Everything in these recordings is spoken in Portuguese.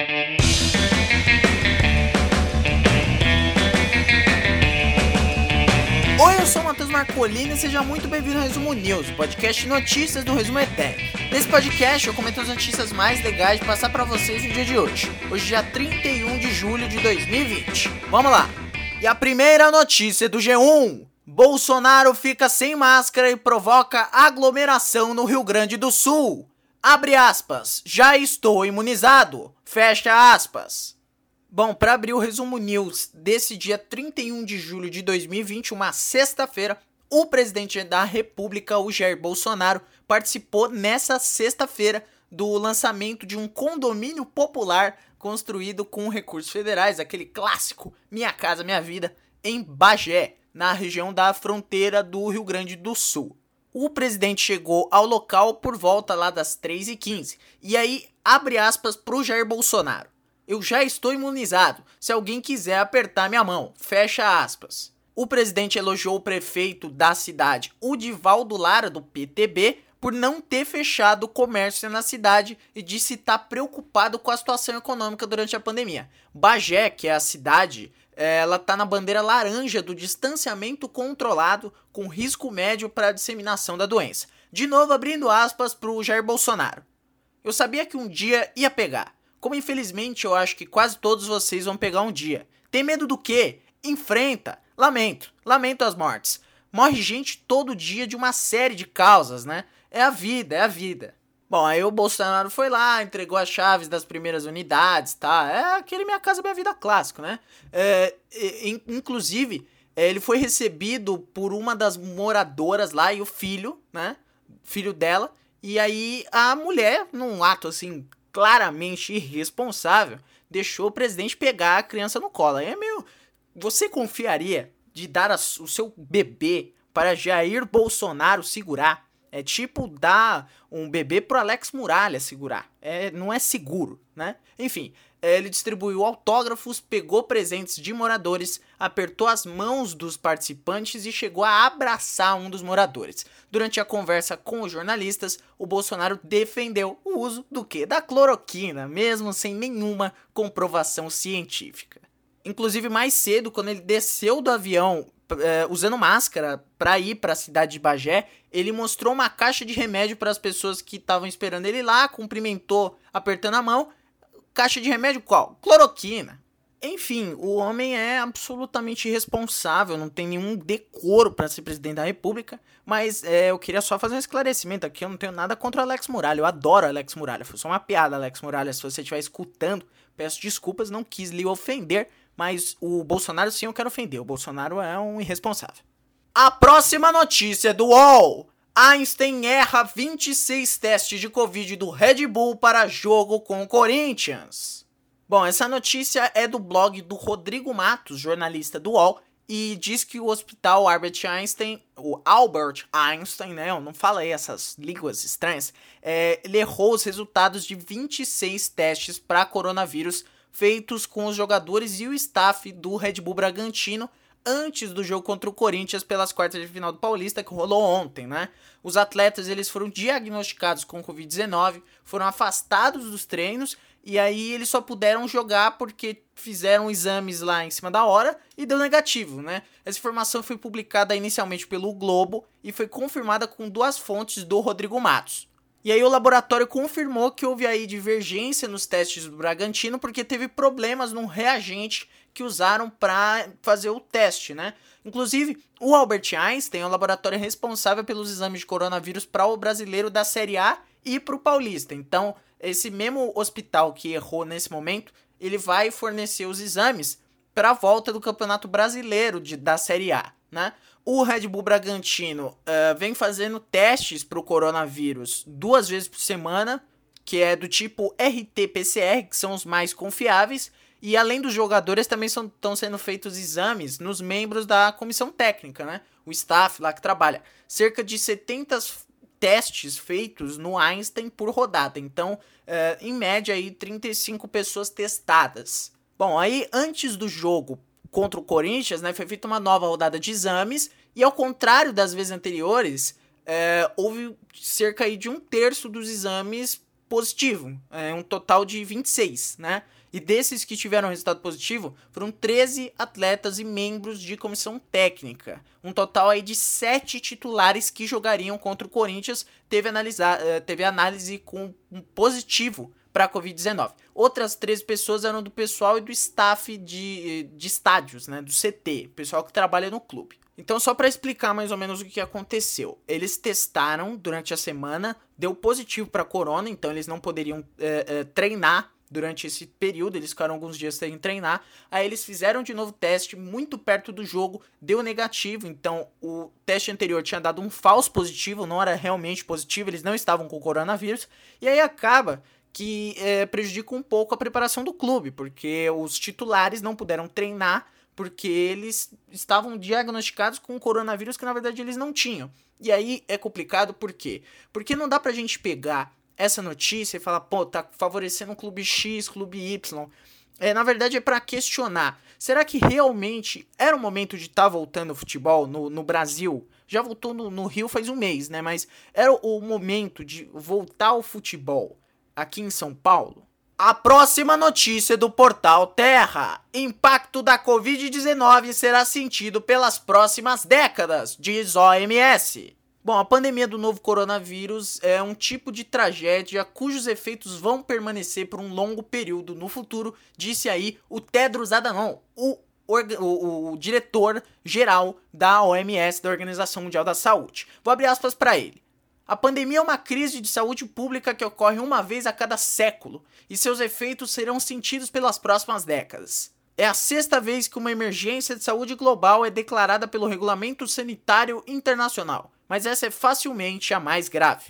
Oi, eu sou o Matheus Marcolini e seja muito bem-vindo ao Resumo News, o podcast de notícias do Resumo Eterno. Nesse podcast eu comento as notícias mais legais de passar para vocês no dia de hoje, hoje dia 31 de julho de 2020. Vamos lá! E a primeira notícia do G1: Bolsonaro fica sem máscara e provoca aglomeração no Rio Grande do Sul. Abre aspas, já estou imunizado. Fecha aspas. Bom, para abrir o resumo news desse dia 31 de julho de 2020, uma sexta-feira, o presidente da República, o Jair Bolsonaro, participou nessa sexta-feira do lançamento de um condomínio popular construído com recursos federais, aquele clássico Minha Casa Minha Vida, em Bagé, na região da fronteira do Rio Grande do Sul. O presidente chegou ao local por volta lá das 3h15 e aí abre aspas para o Jair Bolsonaro. Eu já estou imunizado. Se alguém quiser apertar minha mão, fecha aspas. O presidente elogiou o prefeito da cidade, o Divaldo Lara, do PTB, por não ter fechado o comércio na cidade e disse estar preocupado com a situação econômica durante a pandemia. Bagé, que é a cidade, ela está na bandeira laranja do distanciamento controlado com risco médio para a disseminação da doença. De novo, abrindo aspas para o Jair Bolsonaro. Eu sabia que um dia ia pegar. Como infelizmente eu acho que quase todos vocês vão pegar um dia. Tem medo do quê? Enfrenta. Lamento. Lamento as mortes. Morre gente todo dia de uma série de causas, né? É a vida, é a vida. Bom, aí o Bolsonaro foi lá, entregou as chaves das primeiras unidades, tá? É aquele Minha Casa Minha Vida clássico, né? É, inclusive, é, ele foi recebido por uma das moradoras lá e o filho, né? Filho dela. E aí a mulher, num ato assim claramente irresponsável, deixou o presidente pegar a criança no colo. Aí é meio. Você confiaria de dar o seu bebê para Jair Bolsonaro segurar? É tipo dar um bebê pro Alex Muralha segurar. É, não é seguro, né? Enfim, ele distribuiu autógrafos, pegou presentes de moradores, apertou as mãos dos participantes e chegou a abraçar um dos moradores. Durante a conversa com os jornalistas, o Bolsonaro defendeu o uso do que? Da cloroquina, mesmo sem nenhuma comprovação científica. Inclusive, mais cedo, quando ele desceu do avião é, usando máscara para ir para a cidade de Bagé, ele mostrou uma caixa de remédio para as pessoas que estavam esperando ele lá, cumprimentou apertando a mão. Caixa de remédio qual? Cloroquina. Enfim, o homem é absolutamente irresponsável, não tem nenhum decoro para ser presidente da República, mas é, eu queria só fazer um esclarecimento aqui, eu não tenho nada contra Alex Muralha, eu adoro Alex Muralha, foi só uma piada, Alex Muralha, se você estiver escutando, peço desculpas, não quis lhe ofender, mas o Bolsonaro sim eu quero ofender. O Bolsonaro é um irresponsável. A próxima notícia do UOL. Einstein erra 26 testes de Covid do Red Bull para jogo com o Corinthians. Bom, essa notícia é do blog do Rodrigo Matos, jornalista do UOL, e diz que o hospital Albert Einstein, o Albert Einstein, né, eu não falei essas línguas estranhas, é, ele errou os resultados de 26 testes para coronavírus feitos com os jogadores e o staff do Red Bull Bragantino antes do jogo contra o Corinthians pelas quartas de final do Paulista que rolou ontem, né? Os atletas eles foram diagnosticados com Covid-19, foram afastados dos treinos e aí eles só puderam jogar porque fizeram exames lá em cima da hora e deu negativo, né? Essa informação foi publicada inicialmente pelo Globo e foi confirmada com duas fontes do Rodrigo Matos. E aí o laboratório confirmou que houve aí divergência nos testes do Bragantino porque teve problemas num reagente que usaram para fazer o teste, né? Inclusive, o Albert Einstein é o laboratório responsável pelos exames de coronavírus para o brasileiro da Série A e para o paulista. Então, esse mesmo hospital que errou nesse momento, ele vai fornecer os exames para a volta do Campeonato Brasileiro de, da Série A, né? O Red Bull Bragantino uh, vem fazendo testes para o coronavírus duas vezes por semana, que é do tipo RT-PCR, que são os mais confiáveis, e além dos jogadores também estão sendo feitos exames nos membros da comissão técnica, né? O staff lá que trabalha. Cerca de 70 testes feitos no Einstein por rodada. Então, uh, em média, aí, 35 pessoas testadas. Bom, aí antes do jogo contra o Corinthians, né, foi feita uma nova rodada de exames e ao contrário das vezes anteriores, é, houve cerca de um terço dos exames positivo, é, um total de 26, né? E desses que tiveram resultado positivo, foram 13 atletas e membros de comissão técnica. Um total aí de 7 titulares que jogariam contra o Corinthians teve, analisar, eh, teve análise com um positivo para a Covid-19. Outras 13 pessoas eram do pessoal e do staff de, de estádios, né, do CT, pessoal que trabalha no clube. Então, só para explicar mais ou menos o que aconteceu. Eles testaram durante a semana, deu positivo para corona, então eles não poderiam é, é, treinar durante esse período, eles ficaram alguns dias sem treinar. Aí eles fizeram de novo teste muito perto do jogo, deu negativo, então o teste anterior tinha dado um falso positivo, não era realmente positivo, eles não estavam com coronavírus. E aí acaba que é, prejudica um pouco a preparação do clube, porque os titulares não puderam treinar porque eles estavam diagnosticados com coronavírus que na verdade eles não tinham. E aí é complicado por quê? Porque não dá pra gente pegar essa notícia e falar, pô, tá favorecendo o clube X, clube Y. É, na verdade é para questionar. Será que realmente era o momento de estar tá voltando o futebol no, no Brasil? Já voltou no, no, Rio faz um mês, né? Mas era o momento de voltar ao futebol aqui em São Paulo? A próxima notícia do portal Terra: Impacto da Covid-19 será sentido pelas próximas décadas, diz OMS. Bom, a pandemia do novo coronavírus é um tipo de tragédia cujos efeitos vão permanecer por um longo período no futuro, disse aí o Tedros Adhanom, o, o, o diretor geral da OMS, da Organização Mundial da Saúde. Vou abrir aspas para ele. A pandemia é uma crise de saúde pública que ocorre uma vez a cada século e seus efeitos serão sentidos pelas próximas décadas. É a sexta vez que uma emergência de saúde global é declarada pelo Regulamento Sanitário Internacional mas essa é facilmente a mais grave.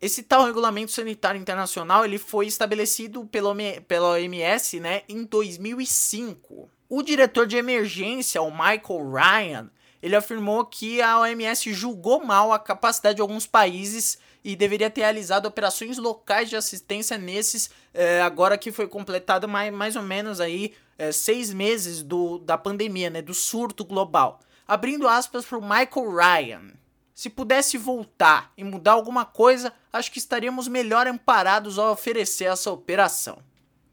Esse tal regulamento sanitário internacional ele foi estabelecido pelo, pela OMS né, em 2005. O diretor de emergência, o Michael Ryan, ele afirmou que a OMS julgou mal a capacidade de alguns países e deveria ter realizado operações locais de assistência nesses, é, agora que foi completado mais, mais ou menos aí é, seis meses do, da pandemia, né, do surto global. Abrindo aspas para o Michael Ryan. Se pudesse voltar e mudar alguma coisa, acho que estaríamos melhor amparados ao oferecer essa operação.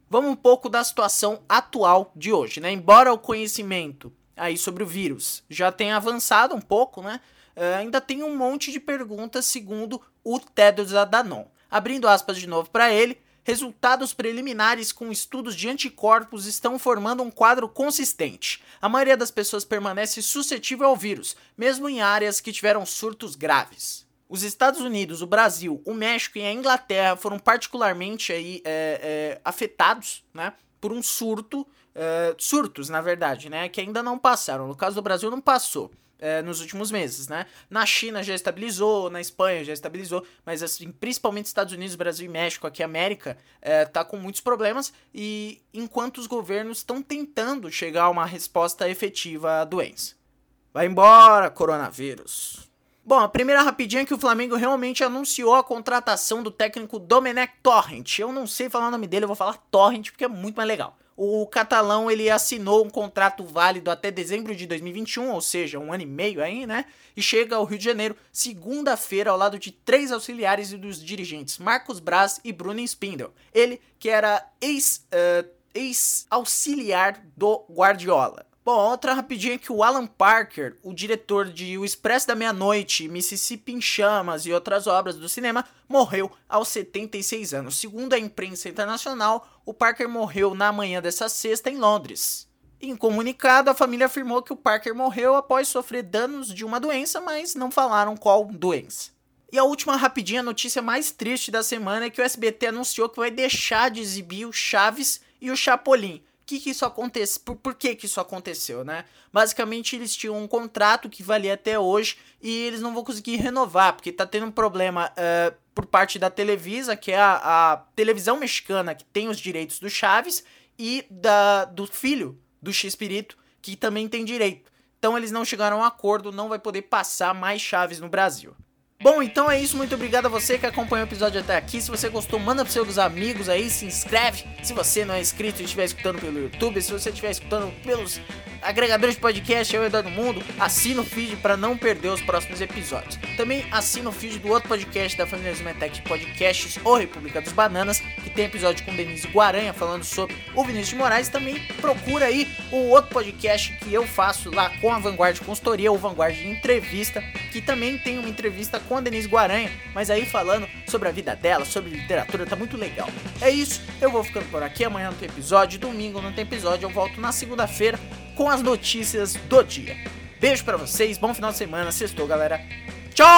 Vamos um pouco da situação atual de hoje, né? Embora o conhecimento aí sobre o vírus já tenha avançado um pouco, né? Uh, ainda tem um monte de perguntas segundo o Tedros Adhanom. Abrindo aspas de novo para ele, Resultados preliminares com estudos de anticorpos estão formando um quadro consistente. A maioria das pessoas permanece suscetível ao vírus, mesmo em áreas que tiveram surtos graves. Os Estados Unidos, o Brasil, o México e a Inglaterra foram particularmente aí, é, é, afetados né, por um surto, é, surtos na verdade, né, que ainda não passaram. No caso do Brasil, não passou é, nos últimos meses, né? Na China já estabilizou, na Espanha já estabilizou, mas assim, principalmente Estados Unidos, Brasil e México, aqui América, é, tá com muitos problemas e enquanto os governos estão tentando chegar a uma resposta efetiva à doença. Vai embora, coronavírus. Bom, a primeira rapidinha é que o Flamengo realmente anunciou a contratação do técnico Domenech Torrent. Eu não sei falar o nome dele, eu vou falar Torrent porque é muito mais legal o catalão ele assinou um contrato válido até dezembro de 2021, ou seja, um ano e meio aí, né? E chega ao Rio de Janeiro segunda-feira ao lado de três auxiliares e dos dirigentes Marcos Braz e Bruno Spindel. Ele que era ex-auxiliar uh, ex do Guardiola. Bom, outra rapidinha que o Alan Parker, o diretor de O Expresso da Meia-Noite, Mississippi em Chamas e outras obras do cinema, morreu aos 76 anos. Segundo a imprensa internacional, o Parker morreu na manhã dessa sexta em Londres. Em comunicado, a família afirmou que o Parker morreu após sofrer danos de uma doença, mas não falaram qual doença. E a última rapidinha notícia mais triste da semana é que o SBT anunciou que vai deixar de exibir o Chaves e o Chapolin que, que isso aconteceu? Por, por que, que isso aconteceu, né? Basicamente, eles tinham um contrato que valia até hoje e eles não vão conseguir renovar, porque tá tendo um problema uh, por parte da Televisa, que é a, a, televisão mexicana que tem os direitos do Chaves, e da, do filho do X-Pirito, que também tem direito. Então eles não chegaram a um acordo, não vai poder passar mais Chaves no Brasil. Bom, então é isso. Muito obrigado a você que acompanhou o episódio até aqui. Se você gostou, manda para seus amigos aí, se inscreve. Se você não é inscrito e estiver escutando pelo YouTube, se você estiver escutando pelos agregadores de podcast ao redor do mundo, assina o feed para não perder os próximos episódios. Também assina o feed do outro podcast da família Zumetec de podcasts, O República dos Bananas, tem episódio com Denise Guaranha falando sobre o Vinícius de Moraes. Também procura aí o outro podcast que eu faço lá com a Vanguard Consultoria, o Vanguard Entrevista, que também tem uma entrevista com a Denise Guaranha, mas aí falando sobre a vida dela, sobre literatura, tá muito legal. É isso, eu vou ficando por aqui. Amanhã não tem episódio, domingo não tem episódio, eu volto na segunda-feira com as notícias do dia. Beijo para vocês, bom final de semana, sextou, galera. Tchau!